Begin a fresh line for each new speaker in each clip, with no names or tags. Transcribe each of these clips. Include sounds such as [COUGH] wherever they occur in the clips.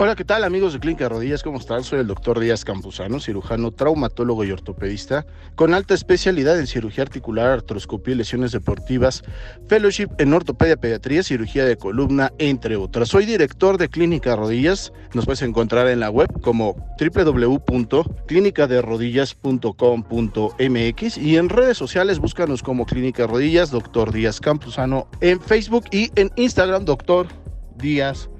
Hola, ¿qué tal amigos de Clínica Rodillas? ¿Cómo están? Soy el doctor Díaz Campuzano, cirujano, traumatólogo y ortopedista, con alta especialidad en cirugía articular, artroscopía y lesiones deportivas, fellowship en ortopedia, pediatría, cirugía de columna, entre otras. Soy director de Clínica Rodillas. Nos puedes encontrar en la web como www.clinicaderodillas.com.mx y en redes sociales búscanos como Clínica Rodillas, doctor Díaz Campuzano, en Facebook y en Instagram, doctor Díaz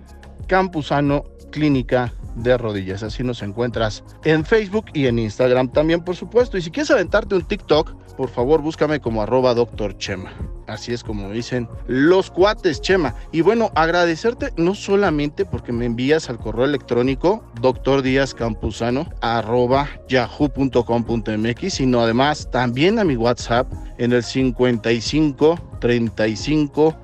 Campuzano Clínica de Rodillas. Así nos encuentras en Facebook y en Instagram también, por supuesto. Y si quieres aventarte un TikTok, por favor búscame como arroba doctor Chema. Así es como dicen los cuates, Chema. Y bueno, agradecerte no solamente porque me envías al correo electrónico doctor Díaz Campuzano arroba yahoo.com.mx, sino además también a mi WhatsApp en el 55 35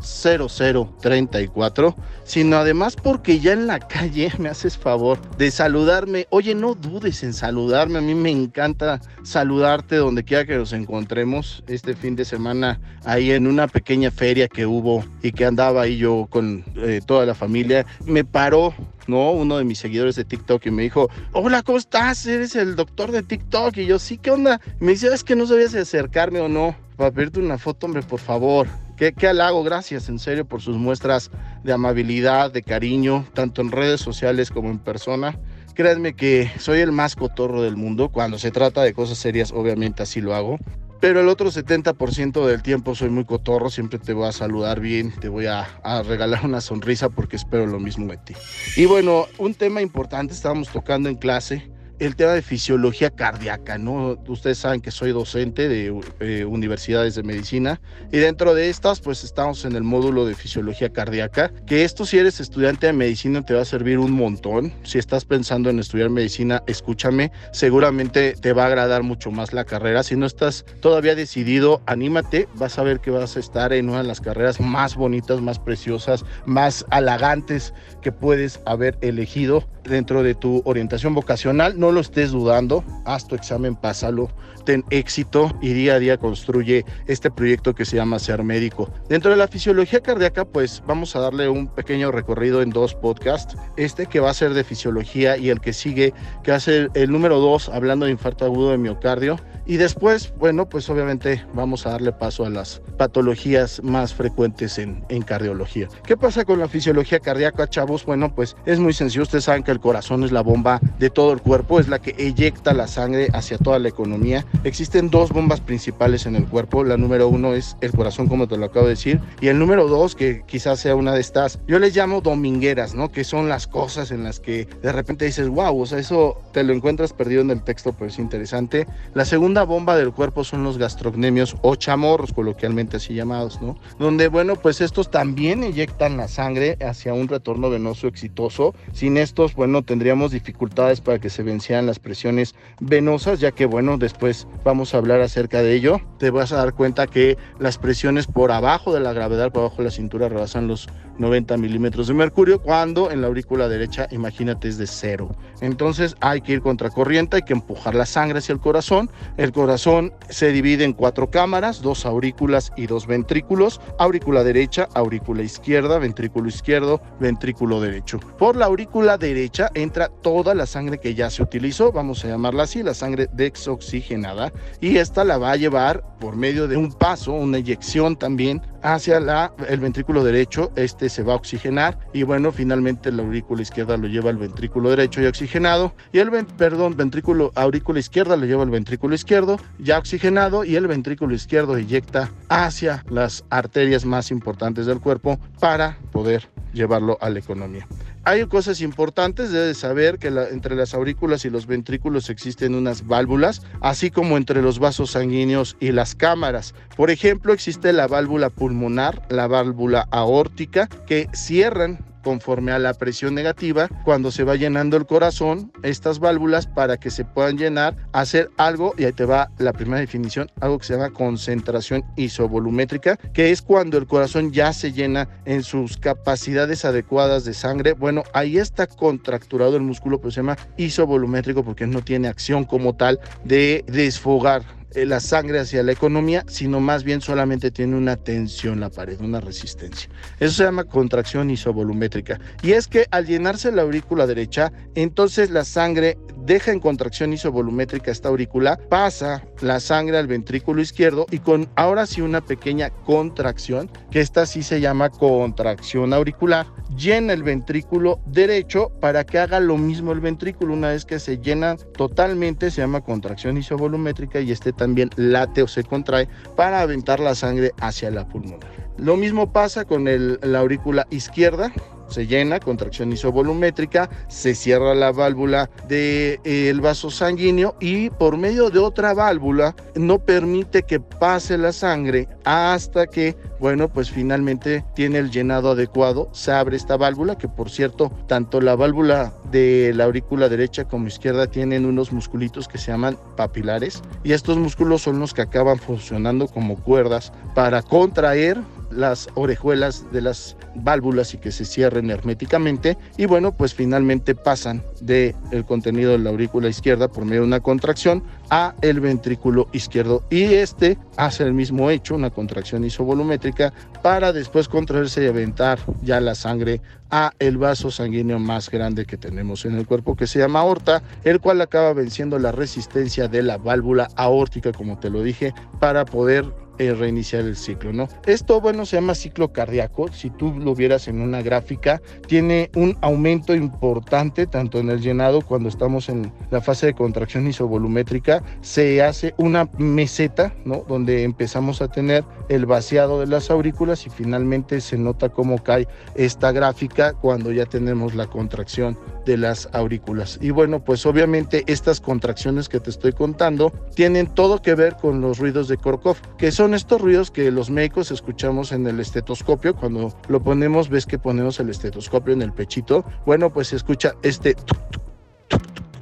010034, sino además porque ya en la calle [LAUGHS] me haces favor de saludarme. Oye, no dudes en saludarme, a mí me encanta saludarte donde quiera que nos encontremos este fin de semana ahí en una pequeña feria que hubo y que andaba ahí yo con eh, toda la familia. Me paró ¿no? Uno de mis seguidores de TikTok y me dijo, hola, ¿cómo estás? ¿Eres el doctor de TikTok? Y yo, sí, ¿qué onda? me dice, es que no sabías acercarme o no para pedirte una foto, hombre, por favor. Qué, qué halago, gracias en serio por sus muestras de amabilidad, de cariño, tanto en redes sociales como en persona. Créanme que soy el más cotorro del mundo. Cuando se trata de cosas serias, obviamente así lo hago. Pero el otro 70% del tiempo soy muy cotorro, siempre te voy a saludar bien, te voy a, a, regalar una sonrisa porque espero lo mismo de ti. Y bueno, un tema importante estábamos tocando en clase el tema de fisiología cardíaca, ¿no? Ustedes saben que soy docente de eh, universidades de medicina y dentro de estas pues estamos en el módulo de fisiología cardíaca, que esto si eres estudiante de medicina te va a servir un montón. Si estás pensando en estudiar medicina, escúchame, seguramente te va a agradar mucho más la carrera. Si no estás todavía decidido, anímate, vas a ver que vas a estar en una de las carreras más bonitas, más preciosas, más halagantes que puedes haber elegido dentro de tu orientación vocacional. No lo estés dudando, haz tu examen, pásalo, ten éxito y día a día construye este proyecto que se llama Ser Médico. Dentro de la fisiología cardíaca, pues vamos a darle un pequeño recorrido en dos podcasts. Este que va a ser de fisiología y el que sigue, que a ser el número dos, hablando de infarto agudo de miocardio. Y después, bueno, pues obviamente vamos a darle paso a las patologías más frecuentes en, en cardiología. ¿Qué pasa con la fisiología cardíaca, chavos? Bueno, pues es muy sencillo. Ustedes saben que el corazón es la bomba de todo el cuerpo, es la que eyecta la sangre hacia toda la economía. Existen dos bombas principales en el cuerpo. La número uno es el corazón, como te lo acabo de decir, y el número dos, que quizás sea una de estas, yo les llamo domingueras, ¿no? Que son las cosas en las que de repente dices, wow, o sea, eso te lo encuentras perdido en el texto, pero es interesante. La segunda bomba del cuerpo son los gastrocnemios o chamorros, coloquialmente así llamados, ¿no? Donde, bueno, pues estos también eyectan la sangre hacia un retorno venoso exitoso. Sin estos, bueno, tendríamos dificultades para que se vencieran las presiones venosas, ya que, bueno, después vamos a hablar acerca de ello. Te vas a dar cuenta que las presiones por abajo de la gravedad, por abajo de la cintura, rebasan los 90 milímetros de mercurio, cuando en la aurícula derecha, imagínate, es de cero. Entonces hay que ir contracorriente, hay que empujar la sangre hacia el corazón. El corazón se divide en cuatro cámaras, dos aurículas y dos ventrículos. Aurícula derecha, aurícula izquierda, ventrículo izquierdo, ventrículo derecho. Por la aurícula derecha entra toda la sangre que ya se utilizó, vamos a llamarla así, la sangre desoxigenada, y esta la va a llevar por medio de un paso, una eyección también, hacia la, el ventrículo derecho. Este se va a oxigenar y bueno, finalmente la aurícula izquierda lo lleva al ventrículo derecho ya oxigenado y el, perdón, ventrículo, aurícula izquierda lo lleva al ventrículo izquierdo ya oxigenado y el ventrículo izquierdo eyecta hacia las arterias más importantes del cuerpo para poder llevarlo a la economía. Hay cosas importantes, debes saber que entre las aurículas y los ventrículos existen unas válvulas, así como entre los vasos sanguíneos y las cámaras. Por ejemplo, existe la válvula pulmonar, la válvula aórtica, que cierran conforme a la presión negativa, cuando se va llenando el corazón, estas válvulas para que se puedan llenar, hacer algo, y ahí te va la primera definición, algo que se llama concentración isovolumétrica, que es cuando el corazón ya se llena en sus capacidades adecuadas de sangre. Bueno, ahí está contracturado el músculo, pero se llama isovolumétrico porque no tiene acción como tal de desfogar la sangre hacia la economía, sino más bien solamente tiene una tensión la pared, una resistencia. Eso se llama contracción isovolumétrica. Y es que al llenarse la aurícula derecha, entonces la sangre deja en contracción isovolumétrica esta aurícula, pasa la sangre al ventrículo izquierdo y con ahora sí una pequeña contracción, que esta sí se llama contracción auricular, llena el ventrículo derecho para que haga lo mismo el ventrículo. Una vez que se llena totalmente, se llama contracción isovolumétrica y este también late o se contrae para aventar la sangre hacia la pulmonar. Lo mismo pasa con la aurícula izquierda, se llena, contracción isovolumétrica, se cierra la válvula del de, el vaso sanguíneo y por medio de otra válvula no permite que pase la sangre hasta que, bueno, pues finalmente tiene el llenado adecuado, se abre esta válvula, que por cierto, tanto la válvula de la aurícula derecha como izquierda tienen unos musculitos que se llaman papilares y estos músculos son los que acaban funcionando como cuerdas para contraer las orejuelas de las válvulas y que se cierren herméticamente. Y bueno pues finalmente pasan del el contenido de la aurícula izquierda por medio de una contracción a el ventrículo izquierdo. Y este hace el mismo hecho una contracción isovolumétrica para después contraerse y aventar ya la sangre a el vaso sanguíneo más grande que tenemos en el cuerpo que se llama aorta el cual acaba venciendo la resistencia de la válvula aórtica como te lo dije para poder eh, reiniciar el ciclo, ¿no? Esto, bueno, se llama ciclo cardíaco. Si tú lo vieras en una gráfica, tiene un aumento importante tanto en el llenado cuando estamos en la fase de contracción isovolumétrica, se hace una meseta, ¿no? Donde empezamos a tener el vaciado de las aurículas y finalmente se nota cómo cae esta gráfica cuando ya tenemos la contracción de las aurículas. Y bueno, pues obviamente estas contracciones que te estoy contando tienen todo que ver con los ruidos de Korkov, que son estos ruidos que los médicos escuchamos en el estetoscopio. Cuando lo ponemos, ves que ponemos el estetoscopio en el pechito. Bueno, pues se escucha este...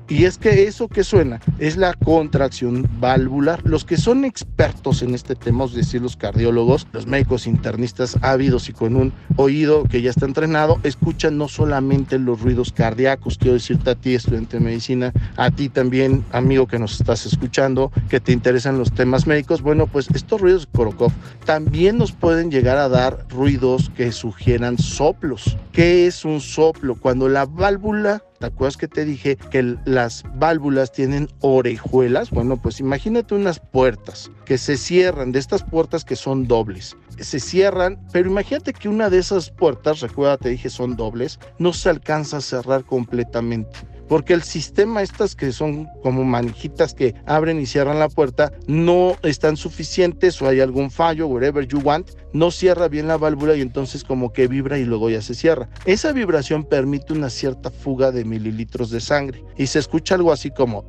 Y es que eso que suena es la contracción valvular. Los que son expertos en este tema, es decir, los cardiólogos, los médicos internistas ávidos y con un oído que ya está entrenado, escuchan no solamente los ruidos cardíacos, quiero decirte a ti, estudiante de medicina, a ti también, amigo que nos estás escuchando, que te interesan los temas médicos, bueno, pues estos ruidos de Korokov también nos pueden llegar a dar ruidos que sugieran soplos. ¿Qué es un soplo? Cuando la válvula ¿Te acuerdas que te dije que las válvulas tienen orejuelas? Bueno, pues imagínate unas puertas que se cierran, de estas puertas que son dobles. Se cierran, pero imagínate que una de esas puertas, recuerda, te dije son dobles, no se alcanza a cerrar completamente porque el sistema estas que son como manjitas que abren y cierran la puerta no están suficientes o hay algún fallo, whatever you want, no cierra bien la válvula y entonces como que vibra y luego ya se cierra. Esa vibración permite una cierta fuga de mililitros de sangre y se escucha algo así como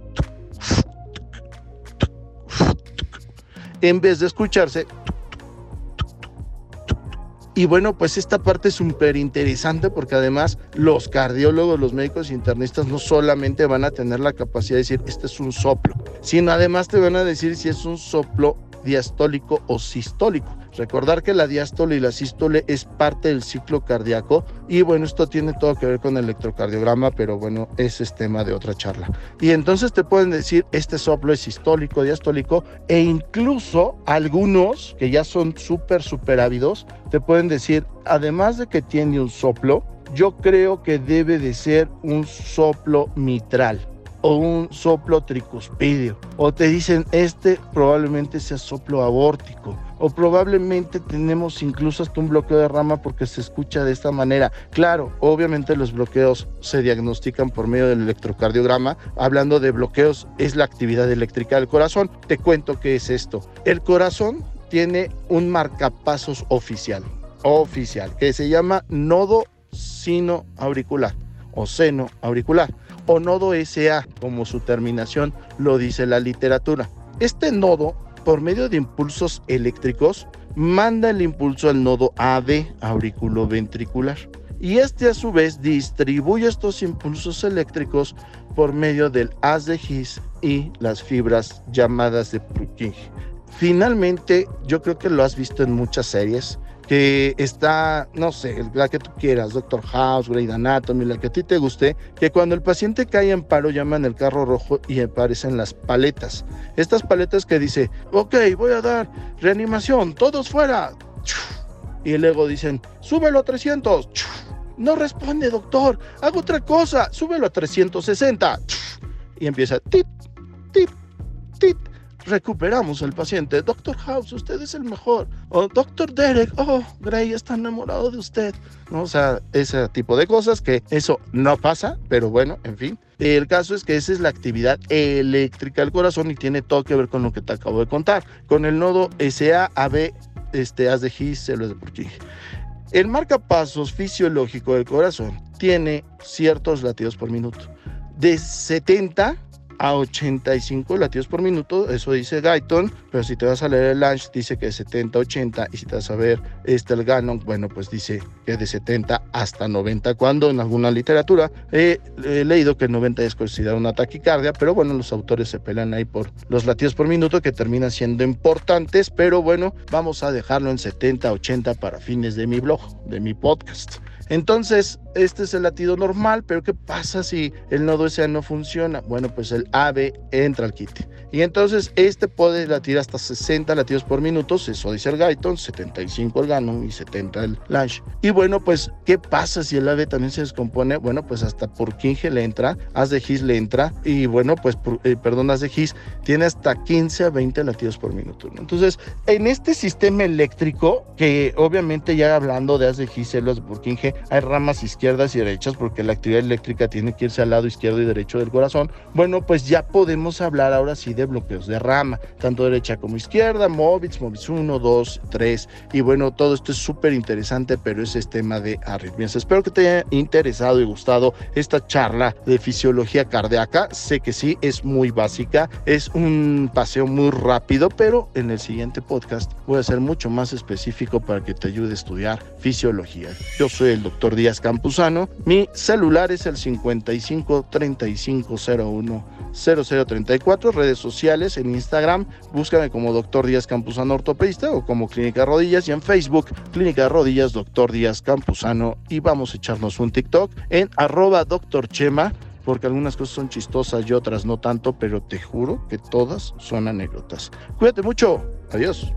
en vez de escucharse y bueno, pues esta parte es súper interesante porque además los cardiólogos, los médicos internistas no solamente van a tener la capacidad de decir, este es un soplo, sino además te van a decir si es un soplo diastólico o sistólico. Recordar que la diástole y la sístole es parte del ciclo cardíaco y bueno, esto tiene todo que ver con el electrocardiograma, pero bueno, ese es tema de otra charla. Y entonces te pueden decir, este soplo es sistólico, diastólico e incluso algunos que ya son súper, súper ávidos, te pueden decir, además de que tiene un soplo, yo creo que debe de ser un soplo mitral o un soplo tricuspidio. O te dicen, este probablemente sea soplo abórtico. O probablemente tenemos incluso hasta un bloqueo de rama porque se escucha de esta manera. Claro, obviamente los bloqueos se diagnostican por medio del electrocardiograma. Hablando de bloqueos, es la actividad eléctrica del corazón. Te cuento qué es esto. El corazón tiene un marcapasos oficial, oficial, que se llama nodo sino auricular o seno auricular o nodo SA, como su terminación lo dice la literatura. Este nodo, por medio de impulsos eléctricos, manda el impulso al nodo AV, ventricular, y este a su vez distribuye estos impulsos eléctricos por medio del haz de His y las fibras llamadas de Purkinje. Finalmente, yo creo que lo has visto en muchas series, que está, no sé, la que tú quieras, Doctor House, Grey Anatomy, la que a ti te guste, que cuando el paciente cae en paro llaman el carro rojo y aparecen las paletas. Estas paletas que dice, ok, voy a dar reanimación, todos fuera. Y luego dicen, súbelo a 300. No responde, doctor, hago otra cosa, súbelo a 360. Y empieza, tip, tip, tip recuperamos al paciente. Doctor House, usted es el mejor. O Doctor Derek, oh, Gray está enamorado de usted. ¿No? O sea, ese tipo de cosas que eso no pasa, pero bueno, en fin. El caso es que esa es la actividad eléctrica del corazón y tiene todo que ver con lo que te acabo de contar. Con el nodo SAAB, este, haz de células de Purkinje. El marcapasos fisiológico del corazón tiene ciertos latidos por minuto. De 70 a 85 latidos por minuto, eso dice Guyton, pero si te vas a leer el Launch dice que de 70 a 80 y si te vas a ver este el Gannon, bueno, pues dice que de 70 hasta 90, cuando en alguna literatura he, leído que el 90 es considerado una taquicardia, pero bueno, los autores se pelean ahí por los latidos por minuto que terminan siendo importantes, pero bueno, vamos a dejarlo en 70, 80 para fines de mi blog, de mi podcast. Entonces, este es el latido normal, pero ¿qué pasa si el nodo SA no funciona? Bueno, pues el AB entra al kit. Y entonces este puede latir hasta 60 latidos por minuto, eso dice el Guyton, 75 el Ganon y 70 el Launch. Y bueno, pues, ¿qué pasa si el AB también se descompone? Bueno, pues hasta por 15 le entra, As de His le entra, y bueno, pues, eh, perdón, As de His tiene hasta 15 a 20 latidos por minuto. Entonces, en este sistema eléctrico, que obviamente ya hablando de As de His, células de Purkinje, hay ramas izquierdas y derechas porque la actividad eléctrica tiene que irse al lado izquierdo y derecho del corazón. Bueno, pues ya podemos hablar ahora sí de bloqueos de rama, tanto derecha como izquierda, móviles, móviles 1, 2, 3. Y bueno, todo esto es súper interesante, pero ese es tema de arritmias. Espero que te haya interesado y gustado esta charla de fisiología cardíaca. Sé que sí, es muy básica, es un paseo muy rápido, pero en el siguiente podcast voy a ser mucho más específico para que te ayude a estudiar fisiología. Yo soy el doctor Díaz Campuzano. Mi celular es el 55 3501 0034. Redes en Instagram, búscame como doctor Díaz Campuzano ortopedista o como Clínica Rodillas y en Facebook, Clínica Rodillas, doctor Díaz Campuzano. Y vamos a echarnos un TikTok en arroba doctor Chema porque algunas cosas son chistosas y otras no tanto, pero te juro que todas son anécdotas. Cuídate mucho. Adiós.